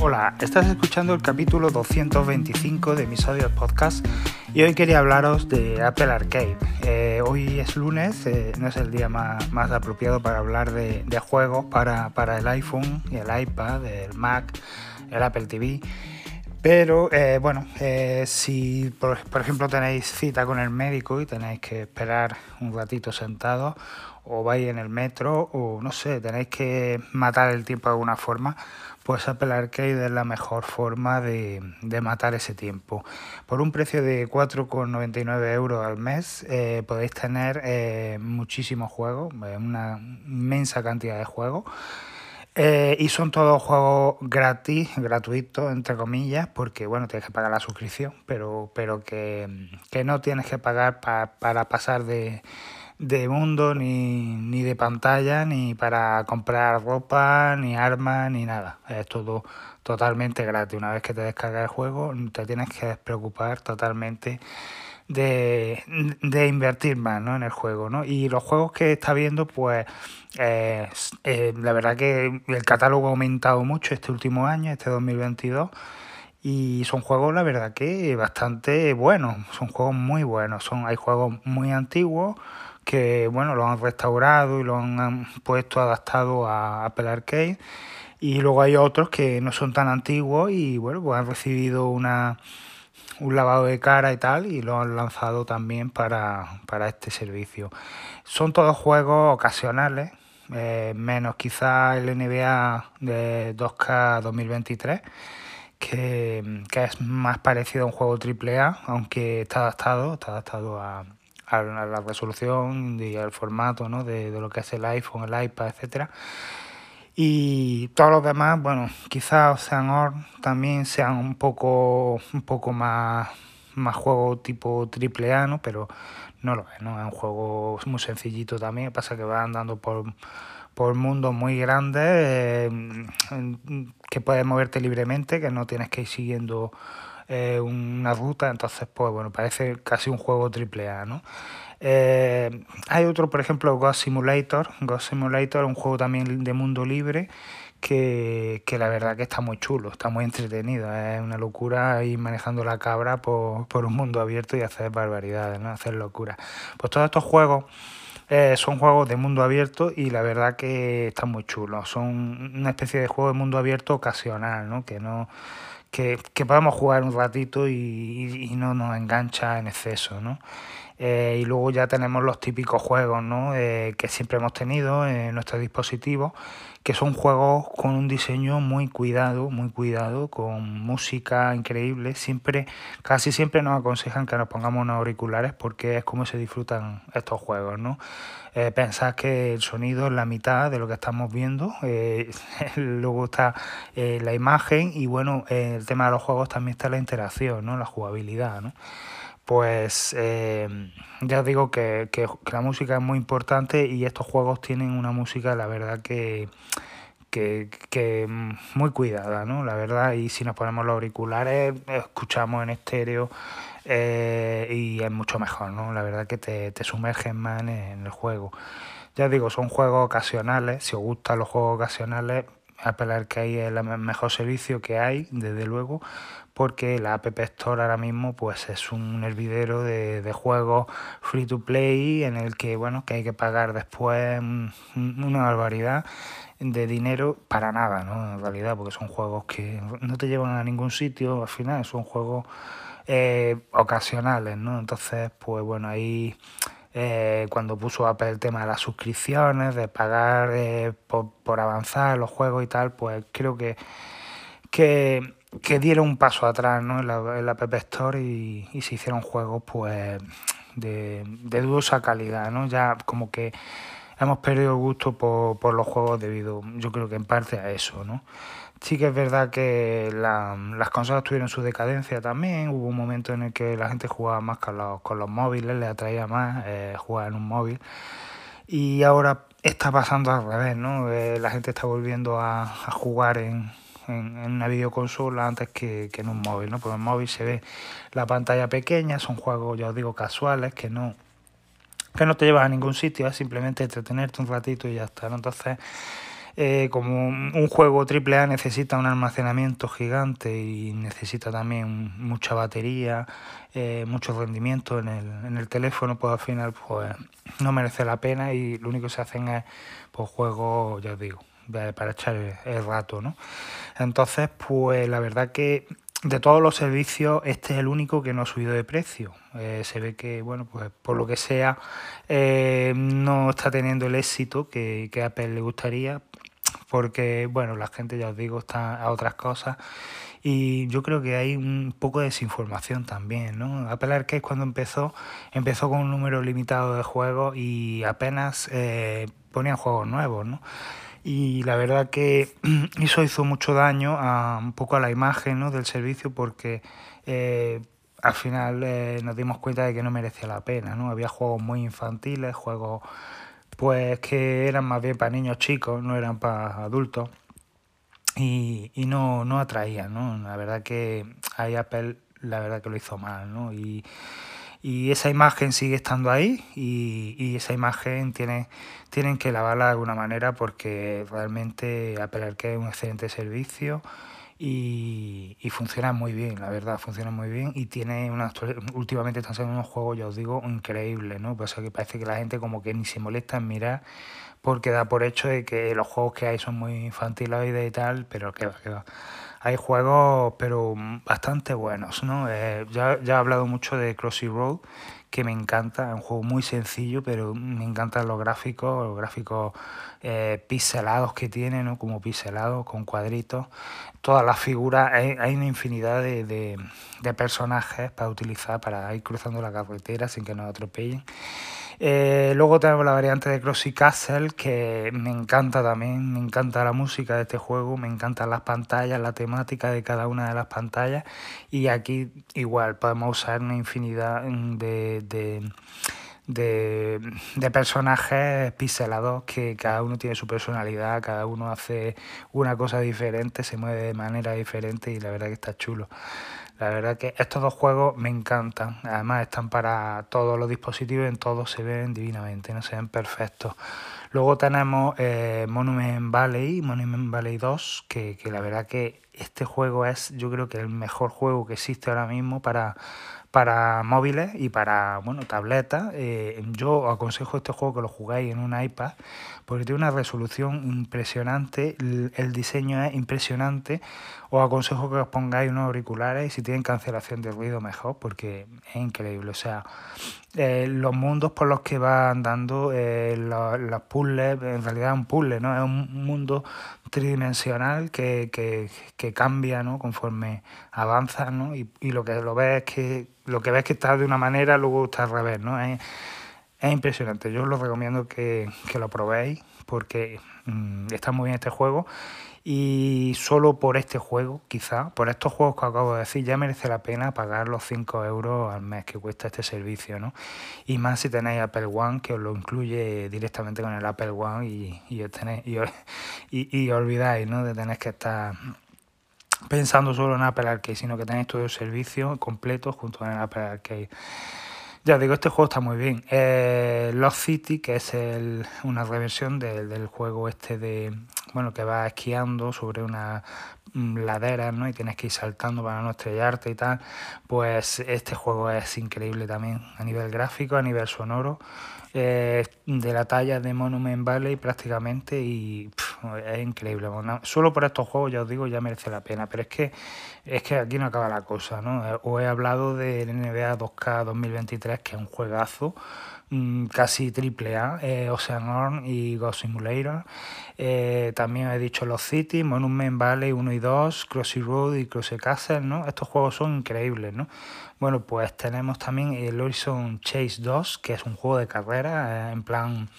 Hola, estás escuchando el capítulo 225 de Episodios Podcast y hoy quería hablaros de Apple Arcade. Eh, hoy es lunes, eh, no es el día más, más apropiado para hablar de, juegos para, para, el iPhone y el iPad, el Mac, el Apple TV. Pero eh, bueno, si por, ejemplo tenéis cita con el médico y tenéis que esperar un ratito sentado o vais en el metro o no sé, tenéis que matar el tiempo de alguna forma, pues Apple Arcade es la mejor forma de, de matar ese tiempo. Por un precio de 4,99 euros al mes eh, podéis tener eh, muchísimos juegos, una inmensa cantidad de juegos. Eh, y son todos juegos gratis, gratuitos, entre comillas, porque bueno, tienes que pagar la suscripción, pero, pero que, que no tienes que pagar pa, para pasar de, de mundo, ni, ni de pantalla, ni para comprar ropa, ni armas, ni nada. Es todo totalmente gratis. Una vez que te descargas el juego, te tienes que preocupar totalmente de, de invertir más ¿no? en el juego. ¿no? Y los juegos que está viendo, pues eh, eh, la verdad que el catálogo ha aumentado mucho este último año, este 2022. Y son juegos, la verdad que bastante buenos, son juegos muy buenos. Son, hay juegos muy antiguos que bueno, lo han restaurado y lo han puesto adaptado a Apple. Y luego hay otros que no son tan antiguos y bueno, pues han recibido una, un lavado de cara y tal y lo han lanzado también para, para este servicio. Son todos juegos ocasionales, eh, menos quizá el NBA de 2K 2023. Que, que, es más parecido a un juego AAA, aunque está adaptado, está adaptado a, a la resolución y al formato ¿no? de, de, lo que es el iPhone, el iPad, etcétera. Y todos los demás, bueno, quizás Ocean también sean un poco, un poco más, más juego tipo triple A, ¿no? Pero no lo es, ¿no? Es un juego muy sencillito también, pasa que va andando por, por mundos muy grandes, eh, que puedes moverte libremente, que no tienes que ir siguiendo eh, una ruta, entonces pues bueno, parece casi un juego triple A, ¿no? Eh, hay otro, por ejemplo, Ghost Simulator. Ghost Simulator es un juego también de mundo libre que, que, la verdad que está muy chulo, está muy entretenido. Es una locura ir manejando la cabra por, por un mundo abierto y hacer barbaridades, ¿no? hacer locura. Pues todos estos juegos eh, son juegos de mundo abierto y la verdad que están muy chulos. Son una especie de juego de mundo abierto ocasional, ¿no? que no que, que podemos jugar un ratito y, y, y no nos engancha en exceso, ¿no? Eh, y luego ya tenemos los típicos juegos ¿no? eh, que siempre hemos tenido en nuestros dispositivos, que son juegos con un diseño muy cuidado, muy cuidado, con música increíble. Siempre, casi siempre nos aconsejan que nos pongamos unos auriculares porque es como se disfrutan estos juegos. ¿no? Eh, pensad que el sonido es la mitad de lo que estamos viendo, eh, luego está eh, la imagen y bueno, el tema de los juegos también está la interacción, ¿no? la jugabilidad. ¿no? Pues eh, ya os digo que, que, que, la música es muy importante y estos juegos tienen una música, la verdad, que, que, que muy cuidada, ¿no? La verdad, y si nos ponemos los auriculares, escuchamos en estéreo eh, y es mucho mejor, ¿no? La verdad que te, te sumerges más en, en el juego. Ya os digo, son juegos ocasionales, si os gustan los juegos ocasionales, Apple Arcade es el mejor servicio que hay, desde luego, porque la App Store ahora mismo pues es un hervidero de, de, juegos free to play en el que bueno que hay que pagar después una barbaridad de dinero para nada, ¿no? En realidad, porque son juegos que no te llevan a ningún sitio, al final son juegos eh, ocasionales, ¿no? Entonces, pues bueno, ahí eh, cuando puso Apple el tema de las suscripciones, de pagar eh, por, por, avanzar los juegos y tal, pues creo que, que, que dieron un paso atrás ¿no? en, la, en la App Store y, y, se hicieron juegos pues de, de dudosa calidad, ¿no? Ya como que hemos perdido el gusto por, por los juegos debido, yo creo que en parte a eso, ¿no? Sí que es verdad que la, las consolas tuvieron su decadencia también. Hubo un momento en el que la gente jugaba más con los, con los móviles, le atraía más eh, jugar en un móvil. Y ahora está pasando al revés, ¿no? Eh, la gente está volviendo a, a jugar en, en, una videoconsola antes que, que en un móvil, ¿no? Porque en el móvil se ve la pantalla pequeña, son juegos, ya os digo, casuales, que no, que no te llevan a ningún sitio, es simplemente entretenerte un ratito y ya está. Entonces eh, como un juego AAA necesita un almacenamiento gigante y necesita también mucha batería, eh, mucho rendimiento en el, en el teléfono, pues al final pues no merece la pena y lo único que se hacen es pues juegos, ya os digo, para echar el, rato, ¿no? Entonces, pues la verdad que de todos los servicios, este es el único que no ha subido de precio. Eh, se ve que, bueno, pues por lo que sea, eh, no está teniendo el éxito que, que Apple le gustaría, porque, bueno, la gente, ya os digo, está a otras cosas. Y yo creo que hay un poco de desinformación también, ¿no? Apple Arcade cuando empezó, empezó con un número limitado de juegos y apenas eh, ponían juegos nuevos, ¿no? Y la verdad que eso hizo mucho daño a un poco a la imagen ¿no? del servicio porque eh, al final eh, nos dimos cuenta de que no merecía la pena, ¿no? Había juegos muy infantiles, juegos pues que eran más bien para niños chicos, no eran para adultos y, y no, no atraían, ¿no? La verdad que ahí Apple la verdad que lo hizo mal, ¿no? Y, y esa imagen sigue estando ahí y, y, esa imagen tiene, tienen que lavarla de alguna manera porque realmente Apple Arcade es un excelente servicio y, y, funciona muy bien, la verdad, funciona muy bien y tiene una últimamente están saliendo unos juegos, ya os digo, increíbles, ¿no? Pues que parece que la gente como que ni se molesta en mirar porque da por hecho de que los juegos que hay son muy infantiloides y tal, pero que va, que va hay juegos, pero bastante buenos, ¿no? Eh, ya, ya he hablado mucho de Crossy Road, que me encanta, es un juego muy sencillo, pero me encantan los gráficos, los gráficos eh, pixelados que tiene, ¿no? Como pixelados, con cuadritos, todas las figuras, hay, hay una infinidad de, de, de personajes para utilizar, para ir cruzando la carretera sin que nos atropellen. Eh, luego tenemos la variante de Crossy Castle, que me encanta también, me encanta la música de este juego, me encantan las pantallas, la temática de cada una de las pantallas. Y aquí igual podemos usar una infinidad de, de de, de, personajes pixelados que cada uno tiene su personalidad, cada uno hace una cosa diferente, se mueve de manera diferente y la verdad que está chulo. La verdad que estos dos juegos me encantan. Además están para todos los dispositivos, en todos se ven divinamente, no se ven perfectos. Luego tenemos eh, Monument Valley, Monument Valley 2, que, que la verdad que este juego es yo creo que el mejor juego que existe ahora mismo para para móviles y para bueno tabletas. Eh, yo aconsejo este juego que lo jugáis en un iPad porque tiene una resolución impresionante, el, diseño es impresionante. Os aconsejo que os pongáis unos auriculares y si tienen cancelación de ruido mejor porque es increíble. O sea, eh, los mundos por los que va andando, eh, los, puzzles, en realidad es un puzzle, ¿no? Es un mundo tridimensional que, que, que cambia ¿no? conforme avanza ¿no? y, y lo que lo ves es que lo que ves que está de una manera luego está al revés ¿no? es, es impresionante yo os lo recomiendo que, que lo probéis porque mmm, está muy bien este juego y solo por este juego, quizá, por estos juegos que acabo de decir, ya merece la pena pagar los 5 euros al mes que cuesta este servicio, ¿no? Y más si tenéis Apple One, que os lo incluye directamente con el Apple One y, y, os, tenéis, y, os, y, y olvidáis, ¿no? De tener que estar pensando solo en Apple Arcade, sino que tenéis todo el servicio completo junto el Apple Arcade. Ya digo, este juego está muy bien. Eh, Lost City, que es el, una reversión de, del juego este de, bueno, que va esquiando sobre una ladera, ¿no? Y tienes que ir saltando para no estrellarte y tal. Pues este juego es increíble también a nivel gráfico, a nivel sonoro. Eh, de la talla de Monument Valley prácticamente y es increíble. Solo por estos juegos, ya os digo, ya merece la pena. Pero es que es que aquí no acaba la cosa, ¿no? Os he hablado del NBA 2K 2023, que es un juegazo Mm, casi triple A, eh, Ocean y Ghost Simulator. Eh, también he dicho Los City, Monument Valley 1 y 2, Crossy Road y Crossy Castle, ¿no? Estos juegos son increíbles, ¿no? Bueno, pues tenemos también el Horizon Chase 2, que es un juego de carrera eh, en plan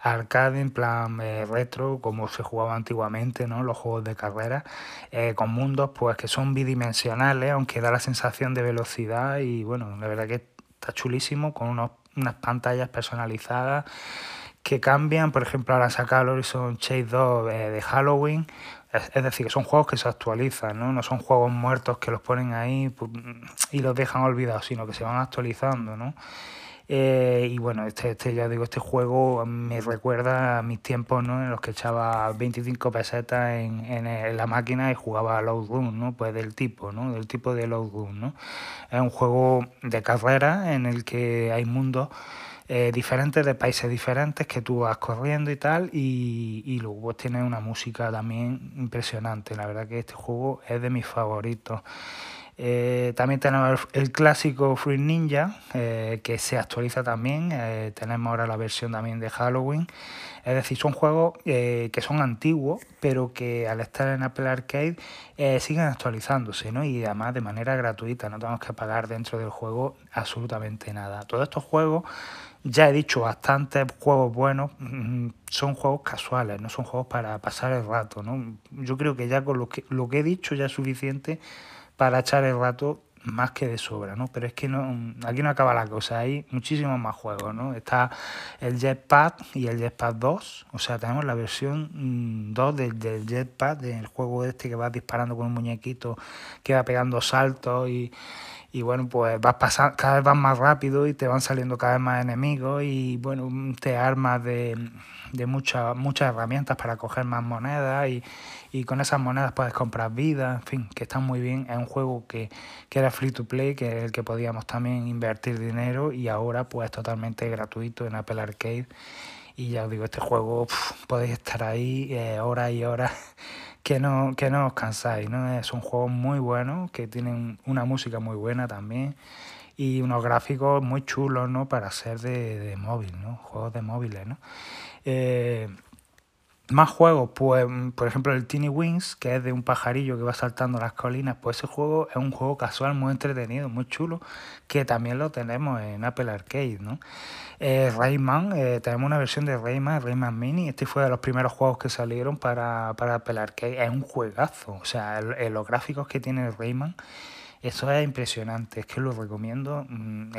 arcade, en plan eh, retro, como se jugaba antiguamente, ¿no? Los juegos de carrera, eh, con mundos pues que son bidimensionales, aunque da la sensación de velocidad y bueno, la verdad que está chulísimo, con unos unas pantallas personalizadas que cambian, por ejemplo, ahora saca el Horizon Chase 2 eh, de Halloween, es, decir, que son juegos que se actualizan, ¿no? no son juegos muertos que los ponen ahí y los dejan olvidados, sino que se van actualizando, ¿no? Eh, y bueno, este, este, ya digo, este juego me recuerda a mis tiempos, ¿no? En los que echaba 25 pesetas en, en, la máquina y jugaba a Load Run, ¿no? Pues del tipo, ¿no? Del tipo de Load Run, ¿no? Es un juego de carrera en el que hay mundos eh, diferentes de países diferentes que tú vas corriendo y tal y, y luego pues, tiene una música también impresionante. La verdad que este juego es de mis favoritos. Eh, también tenemos el clásico Free Ninja, eh, que se actualiza también. Eh, tenemos ahora la versión también de Halloween. Es decir, son juegos que son antiguos, pero que al estar en Apple Arcade siguen actualizándose, ¿no? Y además de manera gratuita, no tenemos que pagar dentro del juego absolutamente nada. Todos estos juegos, ya he dicho, bastantes juegos buenos, mm, son juegos casuales, no son juegos para pasar el rato, ¿no? Yo creo que ya con lo que, lo que he dicho ya es suficiente para echar el rato más que de sobra, ¿no? Pero es que no, aquí no acaba la cosa, hay muchísimos más juegos, ¿no? Está el Jetpack y el Jetpack 2, o sea, tenemos la versión 2 mm, del, del Jetpack, del juego este que vas disparando con un muñequito que va pegando saltos y, y bueno, pues vas pasando, cada vez vas más rápido y te van saliendo cada vez más enemigos y bueno, te armas de, de muchas muchas herramientas para coger más monedas y, y con esas monedas puedes comprar vida, en fin, que está muy bien. Es un juego que, que era free to play, que es el que podíamos también invertir dinero y ahora pues totalmente gratuito en Apple Arcade. Y ya os digo, este juego podéis estar ahí eh, horas y horas que no, que no os cansáis, ¿no? Es un juego muy bueno, que tienen una música muy buena también y unos gráficos muy chulos, ¿no? Para ser de, de móvil, ¿no? Juegos de móviles, ¿no? Eh, más juegos, pues por ejemplo el Teeny Wings, que es de un pajarillo que va saltando las colinas, pues ese juego es un juego casual muy entretenido, muy chulo, que también lo tenemos en Apple Arcade, ¿no? Eh, Rayman, eh, tenemos una versión de Rayman, Rayman Mini, este fue de los primeros juegos que salieron para, para Apple Arcade, es un juegazo, o sea, los gráficos que tiene Rayman, eso es impresionante, es que lo recomiendo, mm,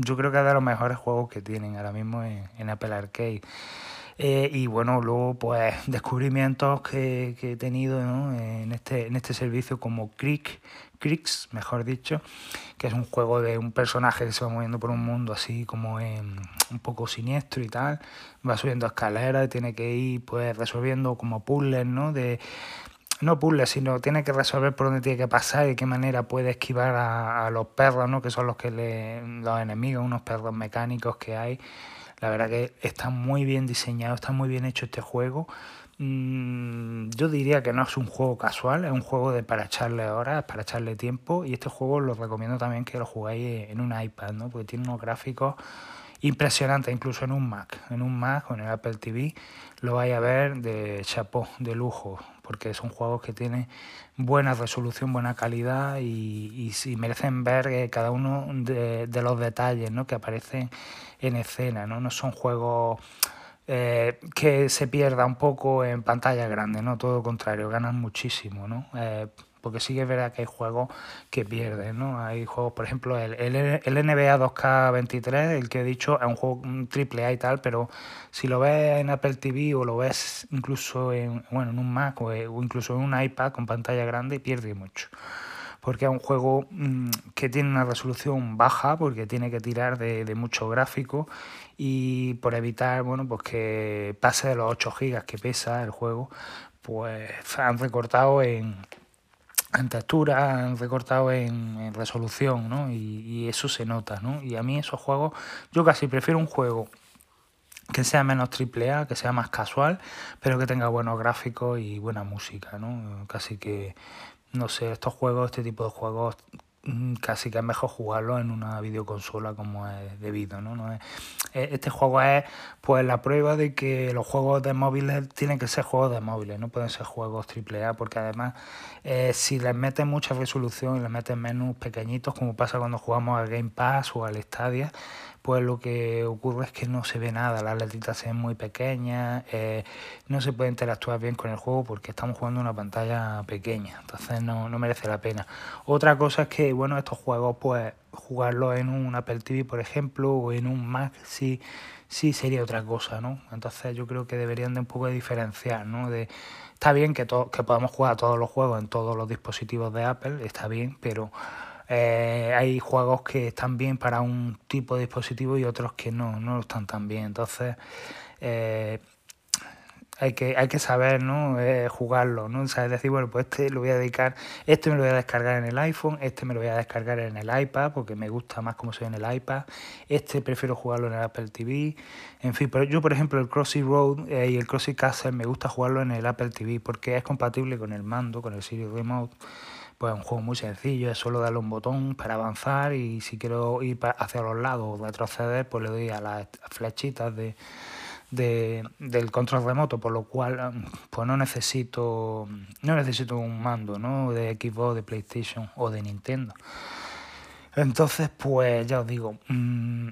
yo creo que es de los mejores juegos que tienen ahora mismo en Apple Arcade. Eh, y bueno, luego pues descubrimientos que, que he tenido en, este, en este servicio como Creek, Creeks, mejor dicho, que es un juego de un personaje que se va moviendo por un mundo así como un poco siniestro y tal, va subiendo escaleras tiene que ir pues resolviendo como puzzles, ¿no? De, no puzzles, sino tiene que resolver por dónde tiene que pasar y de qué manera puede esquivar a, a los perros, ¿no? Que son los que le, los enemigos, unos perros mecánicos que hay la verdad que está muy bien diseñado, está muy bien hecho este juego. Mm, yo diría que no es un juego casual, es un juego de para echarle horas, para echarle tiempo. Y este juego lo recomiendo también que lo jugáis en un iPad, ¿no? Porque tiene unos gráficos impresionantes, incluso en un Mac. En un Mac o en el Apple TV lo vais a ver de chapó, de lujo, porque son juegos que tienen buena resolución, buena calidad y, y, merecen ver eh, cada uno de, de los detalles ¿no? que aparecen en escena, ¿no? No son juegos eh, que se pierda un poco en pantalla grande, ¿no? Todo lo contrario, ganan muchísimo, ¿no? Eh, porque sí que es verdad que hay juegos que pierden, ¿no? Hay juegos, por ejemplo, el, el, el, NBA 2K23, el que he dicho, es un juego triple A y tal, pero si lo ves en Apple TV o lo ves incluso en, bueno, en un Mac o, o incluso en un iPad con pantalla grande, pierde mucho porque es un juego mm, que tiene una resolución baja, porque tiene que tirar de, mucho gráfico y por evitar bueno pues que pase de los 8 gigas que pesa el juego, pues han recortado en, en textura, han recortado en, resolución, ¿no? Y, y, eso se nota, ¿no? Y a mí esos juegos, yo casi prefiero un juego que sea menos triple A, que sea más casual, pero que tenga buenos gráficos y buena música, ¿no? Casi que no sé, estos juegos, este tipo de juegos, mm, casi que es mejor jugarlo en una videoconsola como es debido, ¿no? no es, e, este juego es pues la prueba de que los juegos de móviles tienen que ser juegos de móviles, no pueden ser juegos AAA, porque además eh, si les meten mucha resolución y les meten menús pequeñitos, como pasa cuando jugamos al Game Pass o al Stadia, pues lo que ocurre es que no se ve nada, las letritas se ven muy pequeñas, eh, no se puede interactuar bien con el juego porque estamos jugando una pantalla pequeña, entonces no, no merece la pena. Otra cosa es que, bueno, estos juegos, pues jugarlos en un Apple TV, por ejemplo, o en un Mac, sí, sí sería otra cosa, ¿no? Entonces yo creo que deberían de un poco de diferenciar, ¿no? De, está bien que, que podamos jugar todos los juegos en todos los dispositivos de Apple, está bien, pero Eh, hay juegos que están bien para un tipo de dispositivo y otros que no, no están tan bien. Entonces, eh, hay que, hay que saber ¿no? Eh, jugarlo, ¿no? O es decir, bueno, pues este lo voy a dedicar, este me lo voy a descargar en el iPhone, este me lo voy a descargar en el iPad, porque me gusta más como soy en el iPad, este prefiero jugarlo en el Apple TV, en fin, pero yo por ejemplo el Crossy Road eh, y el Crossy Castle me gusta jugarlo en el Apple TV porque es compatible con el mando, con el Siri Remote, pues es un juego muy sencillo, es solo darle un botón para avanzar y si quiero ir hacia los lados o retroceder, pues le doy a las flechitas de de, del control remoto, por lo cual pues no necesito no necesito un mando ¿no? de Xbox, de PlayStation o de Nintendo. Entonces, pues ya os digo, mmm,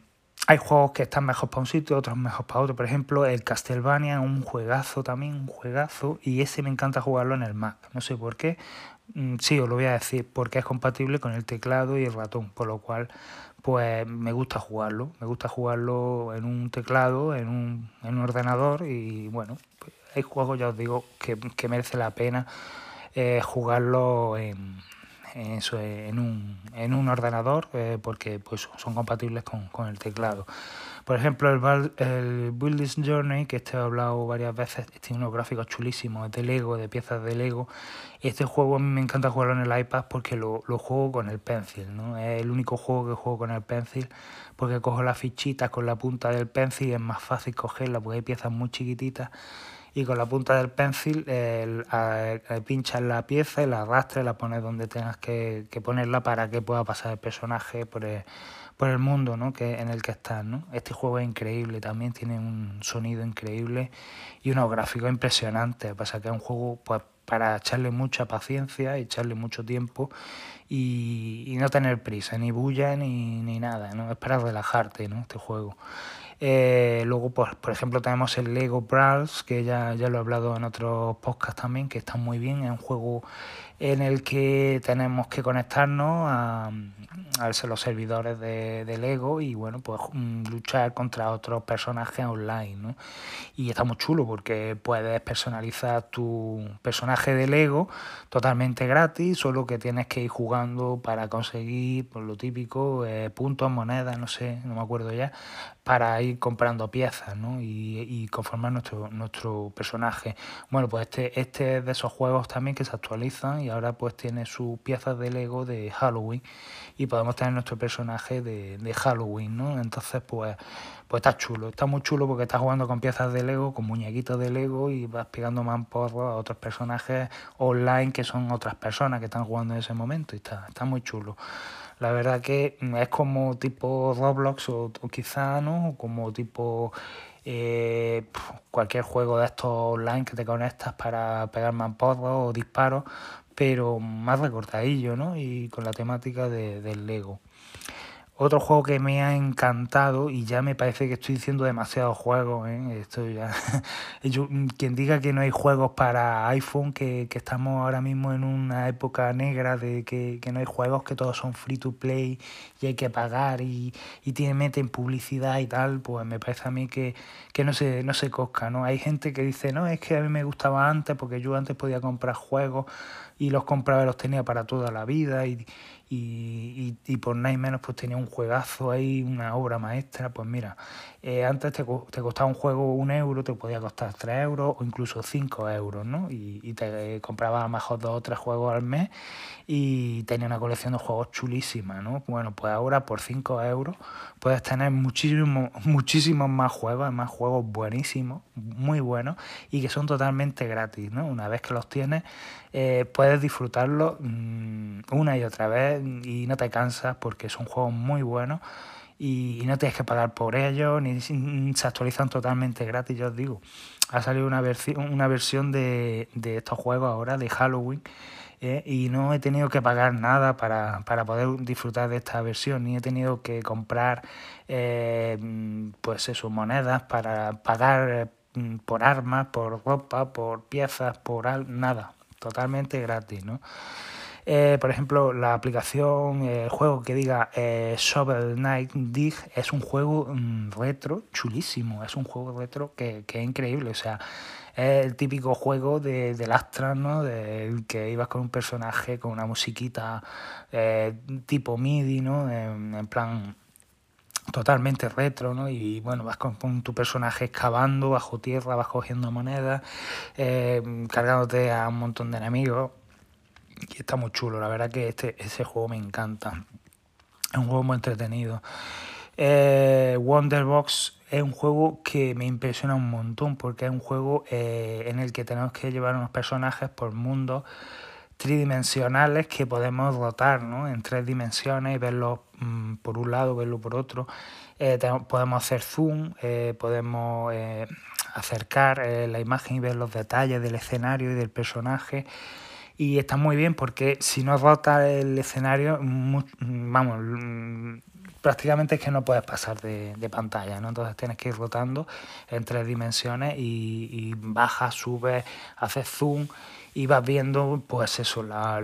hay juegos que están mejor para un sitio, otros mejor para otro. Por ejemplo, el Castlevania, un juegazo también, un juegazo, y ese me encanta jugarlo en el Mac. No sé por qué. Mm, sí, os lo voy a decir, porque es compatible con el teclado y el ratón, por lo cual pues me gusta jugarlo, me gusta jugarlo en un teclado, en un, en un ordenador y bueno, pues hay juegos, ya os digo, que, que merece la pena eh, jugarlo en, en, un, en un ordenador eh, porque pues son compatibles con, con el teclado. Por ejemplo, el, el Building Journey, que este he hablado varias veces, tiene unos gráficos chulísimos, de Lego, de piezas de Lego. Este juego a mí me encanta jugarlo en el iPad porque lo, lo juego con el pencil, ¿no? Es el único juego que juego con el pencil porque cojo las fichitas con la punta del pencil y es más fácil cogerla porque hay piezas muy chiquititas y con la punta del pencil el, pinchas la pieza y la arrastras y la pones donde tengas que, que ponerla para que pueda pasar el personaje por el por el mundo ¿no? que, en el que estás. ¿no? Este juego es increíble, también tiene un sonido increíble y unos gráficos impresionantes. Pasa que es un juego pues, para echarle mucha paciencia y echarle mucho tiempo y, no tener prisa, ni bulla ni, ni nada. ¿no? Es para relajarte ¿no? este juego. Eh, luego, pues, por ejemplo, tenemos el Lego Brawls, que ya, ya lo he hablado en otros podcasts también, que está muy bien. Es un juego en el que tenemos que conectarnos a, a los servidores de, de, Lego y bueno, pues mm, luchar contra otros personajes online, ¿no? Y está muy chulo porque puedes personalizar tu personaje de Lego totalmente gratis, solo que tienes que ir jugando para conseguir, por lo típico, eh, puntos, monedas, no sé, no me acuerdo ya, para ir comprando piezas, ¿no? Y, y conformar nuestro, nuestro personaje. Bueno, pues este, este es de esos juegos también que se actualizan y ahora pues tiene sus piezas de Lego de Halloween y podemos tener nuestro personaje de, de Halloween, ¿no? Entonces pues, pues está chulo, está muy chulo porque estás jugando con piezas de Lego, con muñequitos de Lego y vas pegando mamporros a otros personajes online que son otras personas que están jugando en ese momento y está, está muy chulo. La verdad que es como tipo Roblox o, o quizá, ¿no? Como tipo eh, cualquier juego de estos online que te conectas para pegar mamporros o disparos, pero más recortadillo, ¿no? Y con la temática de, del Lego. Otro juego que me ha encantado, y ya me parece que estoy diciendo demasiados juegos, ¿eh? Esto ya... quien diga que no hay juegos para iPhone, que, que, estamos ahora mismo en una época negra de que, que, no hay juegos, que todos son free to play y hay que pagar y, y tiene, meten publicidad y tal, pues me parece a mí que, que no, se, no se cosca, ¿no? Hay gente que dice, no, es que a mí me gustaba antes porque yo antes podía comprar juegos y los compraba y los tenía para toda la vida y, y, y, por nada y menos pues tenía un juegazo ahí, una obra maestra, pues mira, eh, antes te, te, costaba un juego un euro, te podía costar tres euros o incluso cinco euros, ¿no? Y, y te comprabas a lo mejor dos o tres juegos al mes y tenía una colección de juegos chulísima, ¿no? Bueno, pues ahora por cinco euros puedes tener muchísimos muchísimos más juegos, más juegos buenísimos, muy buenos y que son totalmente gratis, ¿no? Una vez que los tienes, eh, puedes disfrutarlos mmm, una y otra vez y no te cansas porque son juegos muy buenos y, no tienes que pagar por ellos, ni se actualizan totalmente gratis, yo os digo. Ha salido una, una versión de, de estos juegos ahora, de Halloween, ¿eh? y no he tenido que pagar nada para, para, poder disfrutar de esta versión, ni he tenido que comprar eh, pues eso, monedas para pagar eh, por armas, por ropa, por piezas, por nada, totalmente gratis, ¿no? Eh, por ejemplo, la aplicación, el juego que diga eh, Shovel Knight Dig es un juego mm, retro chulísimo, es un juego retro que, que, es increíble, o sea, Es el típico juego de, del Astra, ¿no? De, que ibas con un personaje con una musiquita eh, tipo MIDI, ¿no? En, plan totalmente retro, ¿no? Y bueno, vas con, tu personaje excavando bajo tierra, vas cogiendo monedas, eh, cargándote a un montón de enemigos. Y está muy chulo, la verdad que este, ese juego me encanta. Es un juego muy entretenido. Eh, Wonderbox es un juego que me impresiona un montón porque es un juego eh, en el que tenemos que llevar unos personajes por mundos tridimensionales que podemos rotar ¿no? en tres dimensiones y verlos mm, por un lado, verlo por otro. Eh, podemos hacer zoom, eh, podemos acercar la imagen y ver los detalles del escenario y del personaje. Y está muy bien porque si no rota el escenario, vamos, prácticamente es que no puedes pasar de, pantalla, ¿no? Entonces tienes que ir rotando en tres dimensiones y, y bajas, subes, haces zoom y vas viendo, pues eso, la,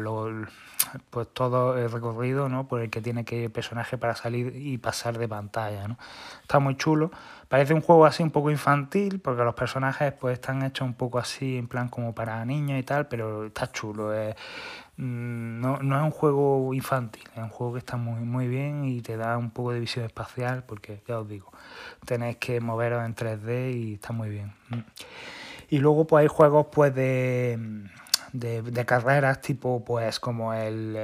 pues todo el recorrido, ¿no? Por el que tiene que ir el personaje para salir y pasar de pantalla, ¿no? Está muy chulo. Parece un juego así un poco infantil, porque los personajes pues están hechos un poco así, en plan como para niños y tal, pero está chulo. Mm, no, no es un juego infantil, es un juego que está muy, muy bien y te da un poco de visión espacial, porque ya os digo, tenéis que moveros en 3D y está muy bien. Mm. Y luego pues hay juegos pues de, de, carreras tipo pues como el,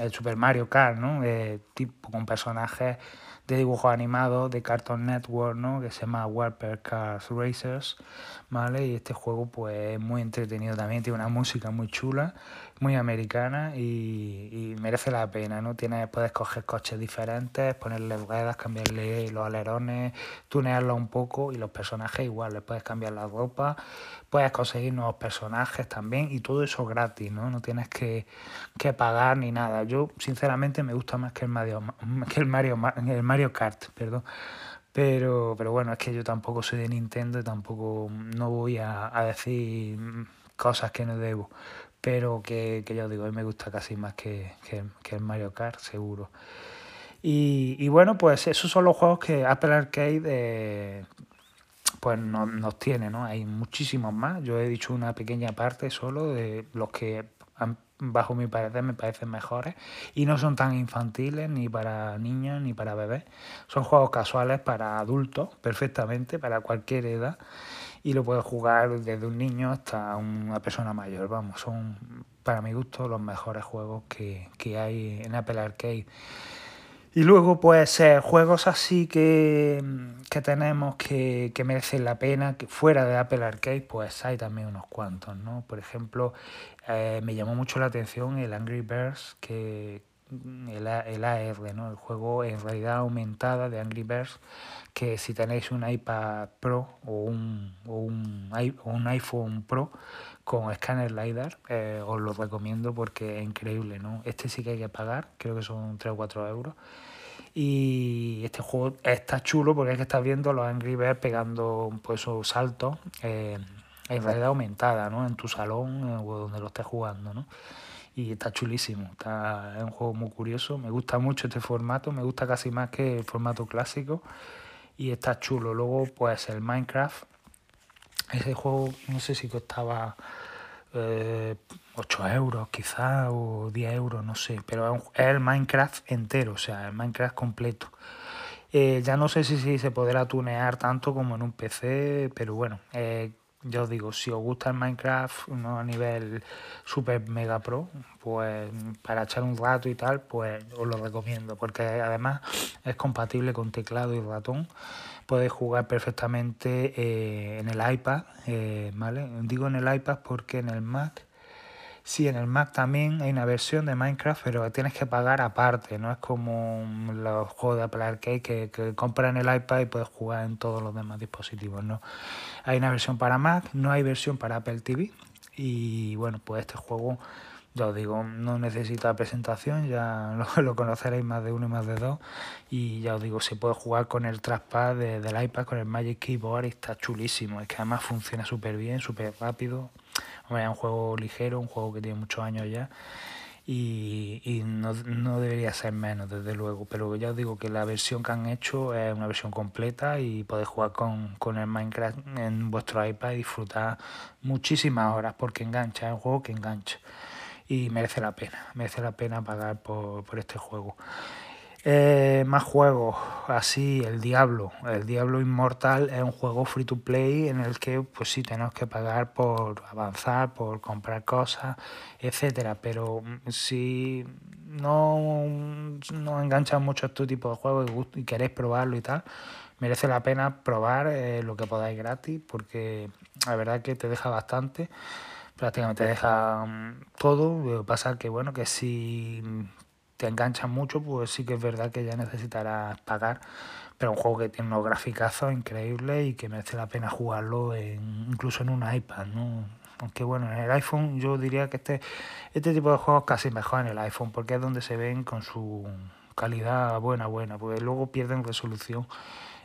el, Super Mario Kart, ¿no? Eh, tipo con personajes de dibujos animados de Cartoon Network, ¿no? Que se llama Warper Cars Racers, ¿vale? Y este juego pues es muy entretenido también, tiene una música muy chula muy americana y, merece la pena, ¿no? Tienes, puedes coger coches diferentes, ponerle ruedas, cambiarle los alerones, tunearlos un poco y los personajes igual, les puedes cambiar la ropa, puedes conseguir nuevos personajes también y todo eso gratis, ¿no? No tienes que, que pagar ni nada. Yo sinceramente me gusta más que el Mario, que el Mario, el Mario Kart, perdón. Pero, pero bueno, es que yo tampoco soy de Nintendo y tampoco no voy a, a decir cosas que no debo pero que, que ya os digo, a mí me gusta casi más que, que, el Mario Kart, seguro. Y, y, bueno, pues esos son los juegos que Apple Arcade eh, pues nos, nos tiene, ¿no? Hay muchísimos más. Yo he dicho una pequeña parte solo de los que bajo mi parecer me parecen mejores y no son tan infantiles ni para niños ni para bebés. Son juegos casuales para adultos perfectamente, para cualquier edad y lo puedes jugar desde un niño hasta una persona mayor. Vamos, son para mi gusto los mejores juegos que, hay en Apple Arcade. Y luego, pues, juegos así que, que tenemos que, que, merecen la pena, que fuera de Apple Arcade, pues hay también unos cuantos, ¿no? Por ejemplo, eh, me llamó mucho la atención el Angry Birds, que, el, el AR, ¿no? el juego en realidad aumentada de Angry Birds, que si tenéis un iPad Pro o un, o un, un iPhone Pro con escáner LiDAR, eh, os lo recomiendo porque es increíble. ¿no? Este sí que hay que pagar, creo que son 3 o 4 euros. Y este juego está chulo porque es que estás viendo los Angry Birds pegando pues, esos saltos eh, en realidad aumentada, ¿no? En tu salón o donde lo estés jugando, ¿no? Y está chulísimo. Está, es un juego muy curioso. Me gusta mucho este formato, me gusta casi más que el formato clásico y está chulo. Luego, pues el Minecraft. Ese juego no sé si costaba eh, 8 euros quizás o 10 euros, no sé, pero es, el Minecraft entero, o sea, el Minecraft completo. Eh, ya no sé si, se podrá tunear tanto como en un PC, pero bueno, eh, yo os digo, si os gusta el Minecraft no a nivel super mega pro, pues para echar un rato y tal, pues os lo recomiendo, porque además es compatible con teclado y ratón. Podéis jugar perfectamente eh, en el iPad, eh, ¿vale? Digo en el iPad porque en el Mac Sí, en el Mac también hay una versión de Minecraft, pero tienes que pagar aparte, no es como los juegos de Apple Arcade que, que compras en el iPad y puedes jugar en todos los demás dispositivos, ¿no? Hay una versión para Mac, no hay versión para Apple TV y bueno, pues este juego, ya os digo, no necesita presentación, ya lo, conoceréis más de uno y más de dos y ya os digo, se puede jugar con el trackpad del iPad, con el Magic Keyboard y está chulísimo, es que además funciona súper bien, súper rápido es un juego ligero, un juego que tiene muchos años ya. y, no, no, debería ser menos, desde luego. Pero ya os digo que la versión que han hecho es una versión completa y podéis jugar con, con el Minecraft en vuestro iPad y disfrutar muchísimas horas porque engancha, es un juego que engancha y merece la pena, merece la pena pagar por, por este juego. Eh, más juegos, así, el Diablo. El Diablo Inmortal es un juego free to play en el que, pues sí, tenemos que pagar por avanzar, por comprar cosas, etcétera. Pero mm, si no, no enganchan mucho este tipo de juegos y, queréis probarlo y tal, merece la pena probar eh, lo que podáis gratis, porque la verdad que te deja bastante prácticamente te deja mm, todo. Lo que pasa que bueno, que si te enganchas mucho, pues sí que es verdad que ya necesitarás pagar. Pero un juego que tiene unos graficazos increíbles y que merece la pena jugarlo en, incluso en un iPad, ¿no? Aunque bueno, en el iPhone yo diría que este, este tipo de juegos casi mejor en el iPhone, porque es donde se ven con su calidad buena, buena, porque luego pierden resolución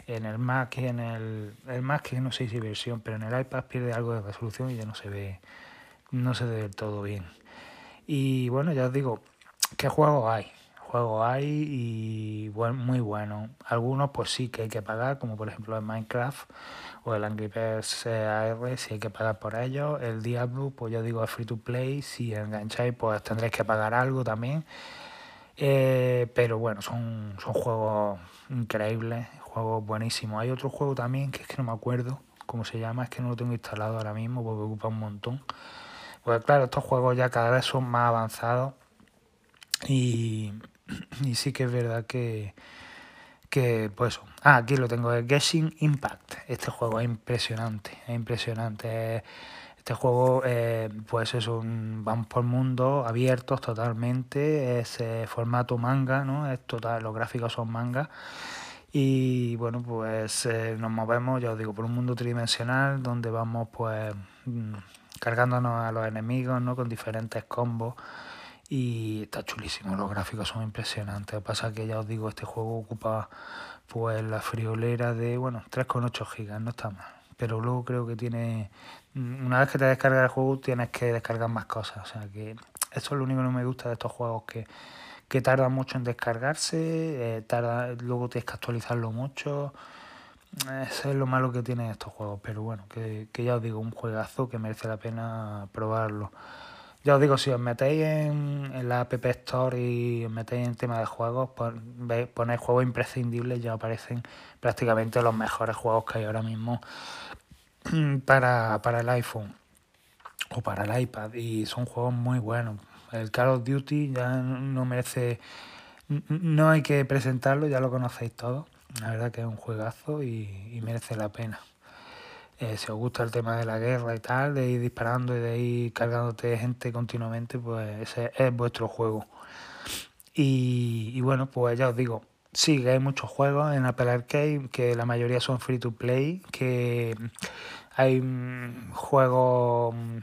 en el Mac y en el, el Mac que no sé si versión, pero en el iPad pierde algo de resolución y ya no se ve, no se ve del todo bien. Y bueno, ya os digo, ¿Qué juegos hay? Juegos hay y bueno, muy buenos. Algunos pues sí que hay que pagar, como por ejemplo el Minecraft o el Angry Birds AR, si hay que pagar por ellos. El Diablo, pues yo digo es free to play, si engancháis pues tendréis que pagar algo también. Eh, pero bueno, son, son juegos increíbles, juegos buenísimos. Hay otro juego también que es que no me acuerdo cómo se llama, es que no lo tengo instalado ahora mismo porque ocupa un montón. Pues claro, estos juegos ya cada vez son más avanzados y, y sí que es verdad que, que pues ah, aquí lo tengo, el Guessing Impact. Este juego es impresionante, es impresionante. Este juego, eh, pues es un, vamos por mundos abiertos totalmente, es eh, formato manga, ¿no? Es total, los gráficos son manga. Y bueno, pues eh, nos movemos, ya os digo, por un mundo tridimensional donde vamos pues mm, cargándonos a los enemigos, ¿no? Con diferentes combos y está chulísimo, los gráficos son impresionantes. Lo que pasa es que ya os digo, este juego ocupa pues la friolera de, bueno, 3,8 gigas, no está mal. Pero luego creo que tiene, una vez que te descargas el juego tienes que descargar más cosas. O sea que eso es lo único que no me gusta de estos juegos, que, que tardan mucho en descargarse, eh, tarda, luego tienes que actualizarlo mucho. Eso es lo malo que tienen estos juegos, pero bueno, que, que ya os digo, un juegazo que merece la pena probarlo. Ya os digo, si os metéis en, la App Store y os metéis en tema de juegos, ponéis juegos imprescindibles, ya aparecen prácticamente los mejores juegos que hay ahora mismo para, para el iPhone o para el iPad y son juegos muy buenos. El Call of Duty ya no merece, no hay que presentarlo, ya lo conocéis todos. La verdad que es un juegazo y merece la pena. Eh, si os gusta el tema de la guerra y tal, de ir disparando y de ir cargándote gente continuamente, pues ese es vuestro juego. Y, bueno, pues ya os digo, sí, que hay muchos juegos en Apple Arcade, que la mayoría son free to play, que hay mm, juegos mm,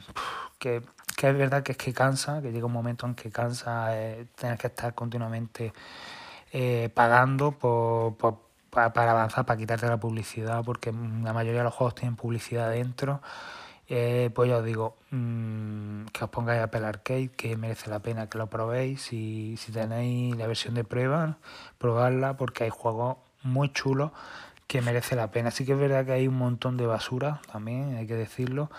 que, que, es verdad que es que cansa, que llega un momento en que cansa eh, tener que estar continuamente eh, pagando por, por para, avanzar, para quitarte la publicidad, porque la mayoría de los juegos tienen publicidad dentro. Eh, pues ya os digo, mmm, que os pongáis Apple Arcade, que merece la pena que lo probéis. y si tenéis la versión de prueba, probadla porque hay juegos muy chulos que merece la pena. Sí que es verdad que hay un montón de basura también, hay que decirlo.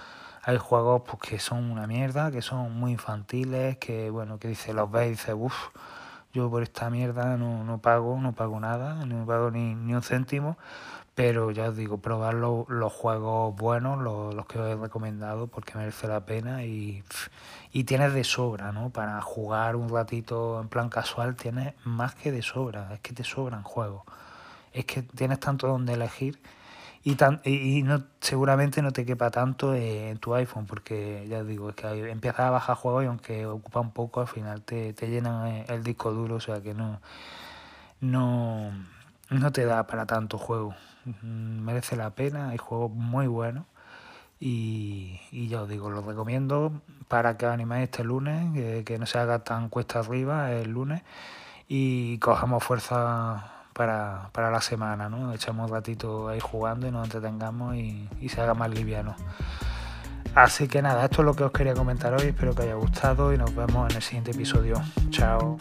Hay juegos pues, que son una mierda, que son muy infantiles, que bueno, que dice, los veis y dice, uff, yo por esta mierda no, no pago, no pago nada, no pago ni, ni un céntimo, pero ya os digo, probar los, juegos buenos, los, los, que os he recomendado, porque merece la pena y, y tienes de sobra, ¿no? Para jugar un ratito en plan casual tienes más que de sobra, es que te sobran juegos, es que tienes tanto donde elegir y, tan, y, no, seguramente no te quepa tanto en tu iPhone, porque ya digo, es que empiezas a bajar juegos y aunque ocupa un poco, al final te, te llenan eh, el disco duro, o sea que no, no, no te da para tanto juego. Mm, merece la pena, hay juegos muy buenos. Y, y, ya os digo, lo recomiendo para que os animéis este lunes, que, que no se haga tan cuesta arriba el lunes y cojamos fuerza para, para la semana, ¿no? Echamos un ratito ahí jugando y nos entretengamos y, y se haga más liviano. Así que nada, esto es lo que os quería comentar hoy, espero que haya gustado y nos vemos en el siguiente episodio. Chao.